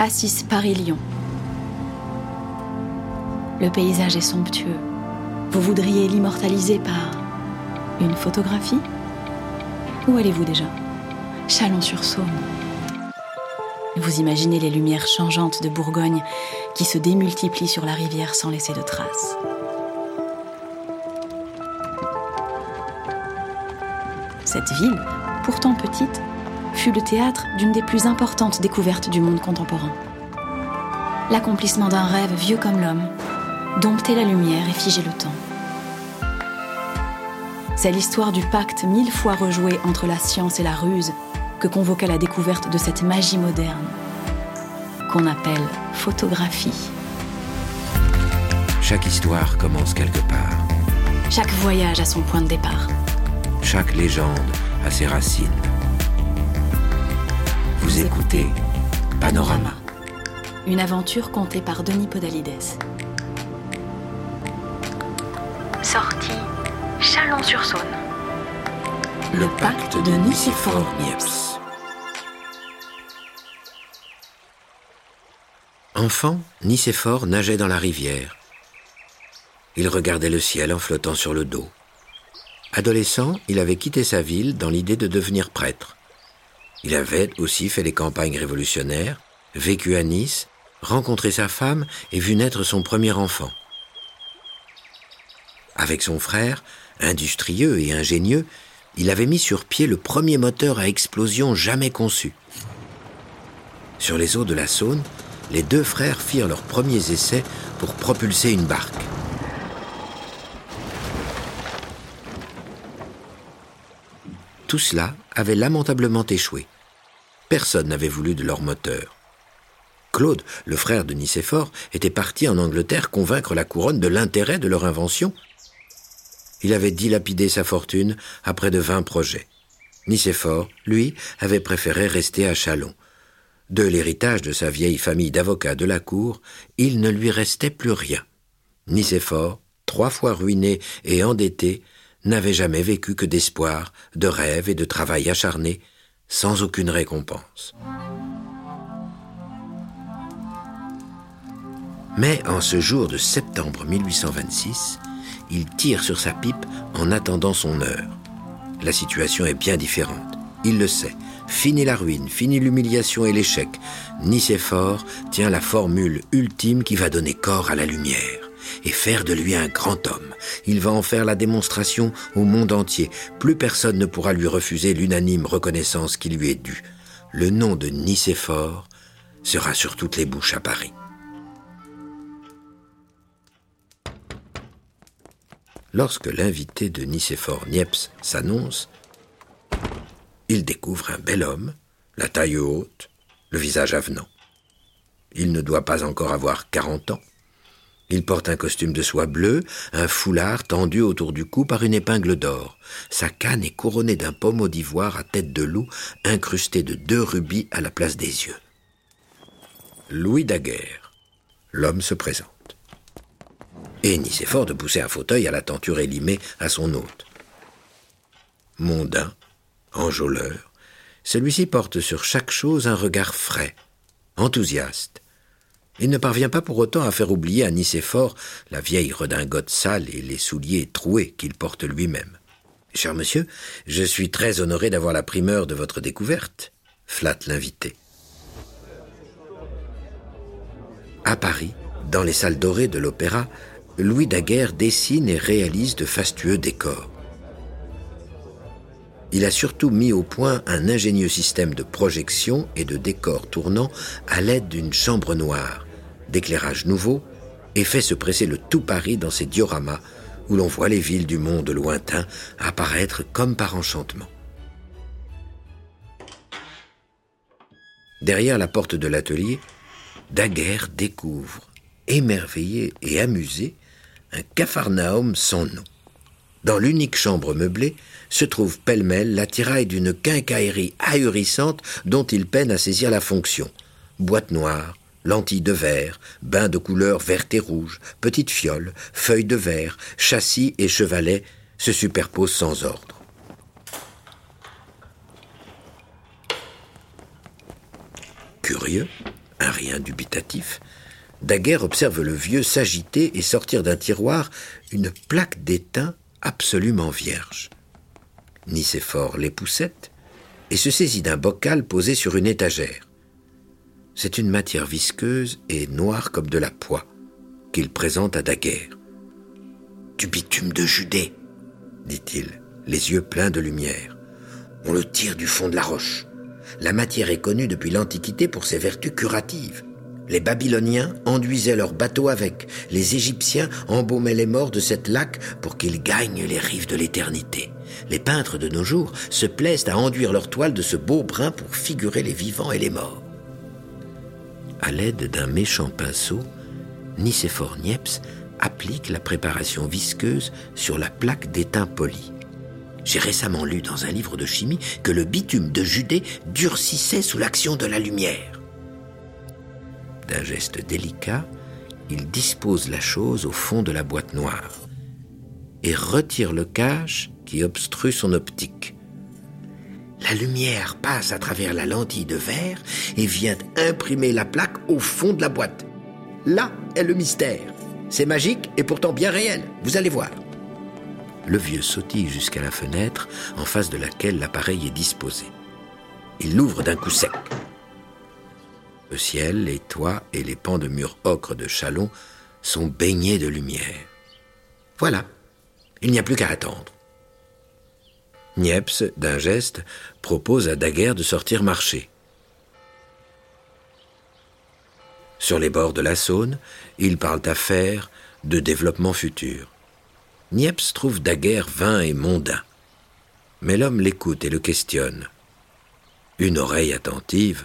Assis Paris-Lyon. Le paysage est somptueux. Vous voudriez l'immortaliser par une photographie? Où allez-vous déjà? Chalon-sur-Saône. Vous imaginez les lumières changeantes de Bourgogne qui se démultiplient sur la rivière sans laisser de traces. Cette ville, pourtant petite, fut le théâtre d'une des plus importantes découvertes du monde contemporain. L'accomplissement d'un rêve vieux comme l'homme, dompter la lumière et figer le temps. C'est l'histoire du pacte mille fois rejoué entre la science et la ruse que convoqua la découverte de cette magie moderne qu'on appelle photographie. Chaque histoire commence quelque part. Chaque voyage a son point de départ. Chaque légende a ses racines. Vous écoutez Panorama. Une aventure contée par Denis Podalides. Sortie Chalon-sur-Saône. Le pacte de Nicéphore Niepce. Enfant, Nicéphore nageait dans la rivière. Il regardait le ciel en flottant sur le dos. Adolescent, il avait quitté sa ville dans l'idée de devenir prêtre. Il avait aussi fait les campagnes révolutionnaires, vécu à Nice, rencontré sa femme et vu naître son premier enfant. Avec son frère, industrieux et ingénieux, il avait mis sur pied le premier moteur à explosion jamais conçu. Sur les eaux de la Saône, les deux frères firent leurs premiers essais pour propulser une barque. Tout cela avait lamentablement échoué. Personne n'avait voulu de leur moteur. Claude, le frère de Nicéphore, était parti en Angleterre convaincre la couronne de l'intérêt de leur invention. Il avait dilapidé sa fortune à près de vingt projets. Nicéphore, lui, avait préféré rester à Chalon. De l'héritage de sa vieille famille d'avocats de la cour, il ne lui restait plus rien. Nicéphore, trois fois ruiné et endetté, n'avait jamais vécu que d'espoir, de rêves et de travail acharné, sans aucune récompense. Mais en ce jour de septembre 1826, il tire sur sa pipe en attendant son heure. La situation est bien différente. Il le sait. Fini la ruine, fini l'humiliation et l'échec. Nicéphore tient la formule ultime qui va donner corps à la lumière et faire de lui un grand homme. Il va en faire la démonstration au monde entier. Plus personne ne pourra lui refuser l'unanime reconnaissance qui lui est due. Le nom de Nicéphore sera sur toutes les bouches à Paris. Lorsque l'invité de Nicéphore Niepce s'annonce, il découvre un bel homme, la taille haute, le visage avenant. Il ne doit pas encore avoir quarante ans. Il porte un costume de soie bleue, un foulard tendu autour du cou par une épingle d'or. Sa canne est couronnée d'un pommeau d'ivoire à tête de loup, incrusté de deux rubis à la place des yeux. Louis Daguerre. L'homme se présente. Et Nicéphore de pousser un fauteuil à la tenture élimée à son hôte. Mondain, enjôleur, celui-ci porte sur chaque chose un regard frais, enthousiaste, il ne parvient pas pour autant à faire oublier à Nicéphore la vieille redingote sale et les souliers troués qu'il porte lui-même. Cher monsieur, je suis très honoré d'avoir la primeur de votre découverte, flatte l'invité. À Paris, dans les salles dorées de l'opéra, Louis Daguerre dessine et réalise de fastueux décors. Il a surtout mis au point un ingénieux système de projection et de décors tournant à l'aide d'une chambre noire, d'éclairage nouveau et fait se presser le tout Paris dans ses dioramas où l'on voit les villes du monde lointain apparaître comme par enchantement. Derrière la porte de l'atelier, Daguerre découvre, émerveillé et amusé, un capharnaüm sans nom. Dans l'unique chambre meublée se trouve pêle-mêle l'attirail d'une quincaillerie ahurissante dont il peine à saisir la fonction. Boîte noire, lentilles de verre, bains de couleur verte et rouge, petites fioles, feuilles de verre, châssis et chevalets se superposent sans ordre. Curieux, Un rien dubitatif, Daguerre observe le vieux s'agiter et sortir d'un tiroir une plaque d'étain absolument vierge. Nicéphore l'époussette et se saisit d'un bocal posé sur une étagère. C'est une matière visqueuse et noire comme de la poix qu'il présente à Daguerre. Du bitume de Judée, dit-il, les yeux pleins de lumière. On le tire du fond de la roche. La matière est connue depuis l'Antiquité pour ses vertus curatives. Les Babyloniens enduisaient leurs bateaux avec. Les Égyptiens embaumaient les morts de cette lac pour qu'ils gagnent les rives de l'éternité. Les peintres de nos jours se plaisent à enduire leurs toiles de ce beau brun pour figurer les vivants et les morts. À l'aide d'un méchant pinceau, Nicéphore Niepce applique la préparation visqueuse sur la plaque d'étain poli. J'ai récemment lu dans un livre de chimie que le bitume de Judée durcissait sous l'action de la lumière. D'un geste délicat, il dispose la chose au fond de la boîte noire et retire le cache qui obstrue son optique. La lumière passe à travers la lentille de verre et vient imprimer la plaque au fond de la boîte. Là est le mystère. C'est magique et pourtant bien réel. Vous allez voir. Le vieux sautille jusqu'à la fenêtre en face de laquelle l'appareil est disposé. Il l'ouvre d'un coup sec. Le ciel, les toits et les pans de murs ocre de Chalon sont baignés de lumière. Voilà, il n'y a plus qu'à attendre. Niepce, d'un geste, propose à Daguerre de sortir marcher. Sur les bords de la Saône, ils parlent affaires, de développement futur. Niepce trouve Daguerre vain et mondain. Mais l'homme l'écoute et le questionne. Une oreille attentive,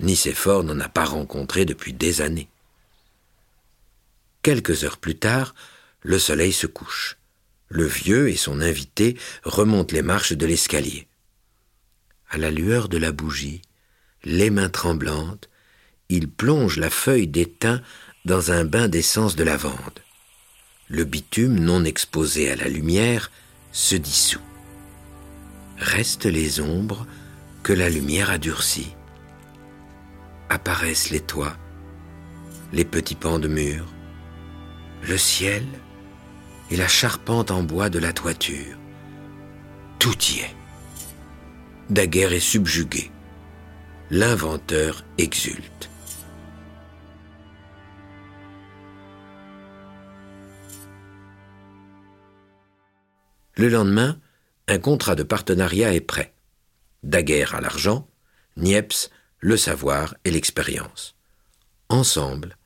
Nicéphore n'en a pas rencontré depuis des années. Quelques heures plus tard, le soleil se couche. Le vieux et son invité remontent les marches de l'escalier. À la lueur de la bougie, les mains tremblantes, il plonge la feuille d'étain dans un bain d'essence de lavande. Le bitume non exposé à la lumière se dissout. Restent les ombres que la lumière a durcies apparaissent les toits, les petits pans de mur, le ciel et la charpente en bois de la toiture. Tout y est. Daguerre est subjugué. L'inventeur exulte. Le lendemain, un contrat de partenariat est prêt. Daguerre à l'argent, Niepce le savoir et l'expérience. Ensemble,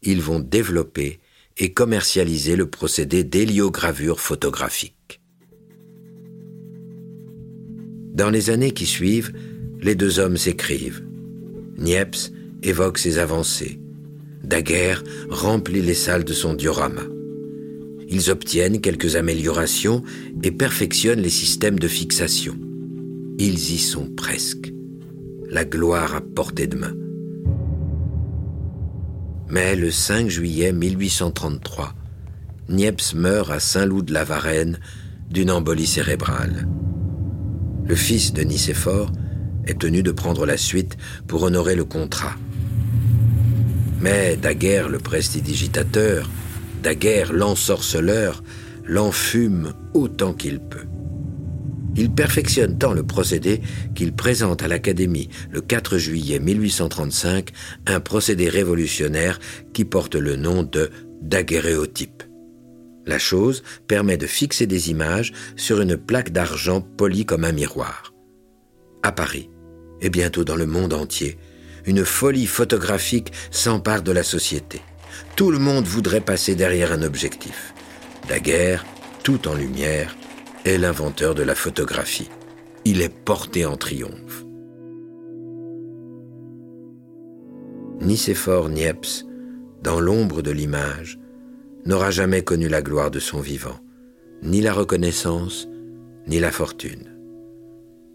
ils vont développer et commercialiser le procédé d'héliogravure photographique. Dans les années qui suivent, les deux hommes s'écrivent. Niepce évoque ses avancées. Daguerre remplit les salles de son diorama. Ils obtiennent quelques améliorations et perfectionnent les systèmes de fixation. Ils y sont presque la gloire à portée de main. Mais le 5 juillet 1833, Niepce meurt à Saint-Loup de la Varenne d'une embolie cérébrale. Le fils de Nicéphore est tenu de prendre la suite pour honorer le contrat. Mais Daguerre, le prestidigitateur, Daguerre, l'ensorceleur, l'enfume autant qu'il peut. Il perfectionne tant le procédé qu'il présente à l'Académie le 4 juillet 1835 un procédé révolutionnaire qui porte le nom de daguerréotype. La chose permet de fixer des images sur une plaque d'argent polie comme un miroir. À Paris, et bientôt dans le monde entier, une folie photographique s'empare de la société. Tout le monde voudrait passer derrière un objectif. Daguerre, tout en lumière, est l'inventeur de la photographie. Il est porté en triomphe. Nicéphore Niepce, dans l'ombre de l'image, n'aura jamais connu la gloire de son vivant, ni la reconnaissance, ni la fortune.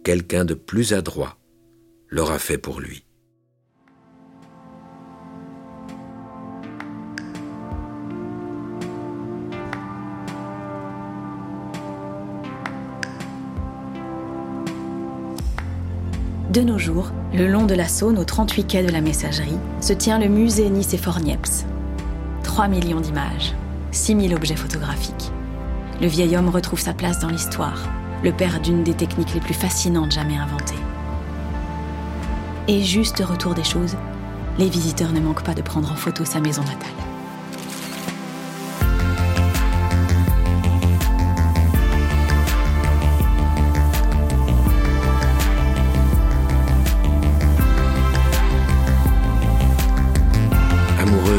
Quelqu'un de plus adroit l'aura fait pour lui. De nos jours, le long de la Saône, aux 38 quais de la Messagerie, se tient le musée Nicéphore Niepce. 3 millions d'images, 6000 objets photographiques. Le vieil homme retrouve sa place dans l'histoire, le père d'une des techniques les plus fascinantes jamais inventées. Et juste retour des choses, les visiteurs ne manquent pas de prendre en photo sa maison natale.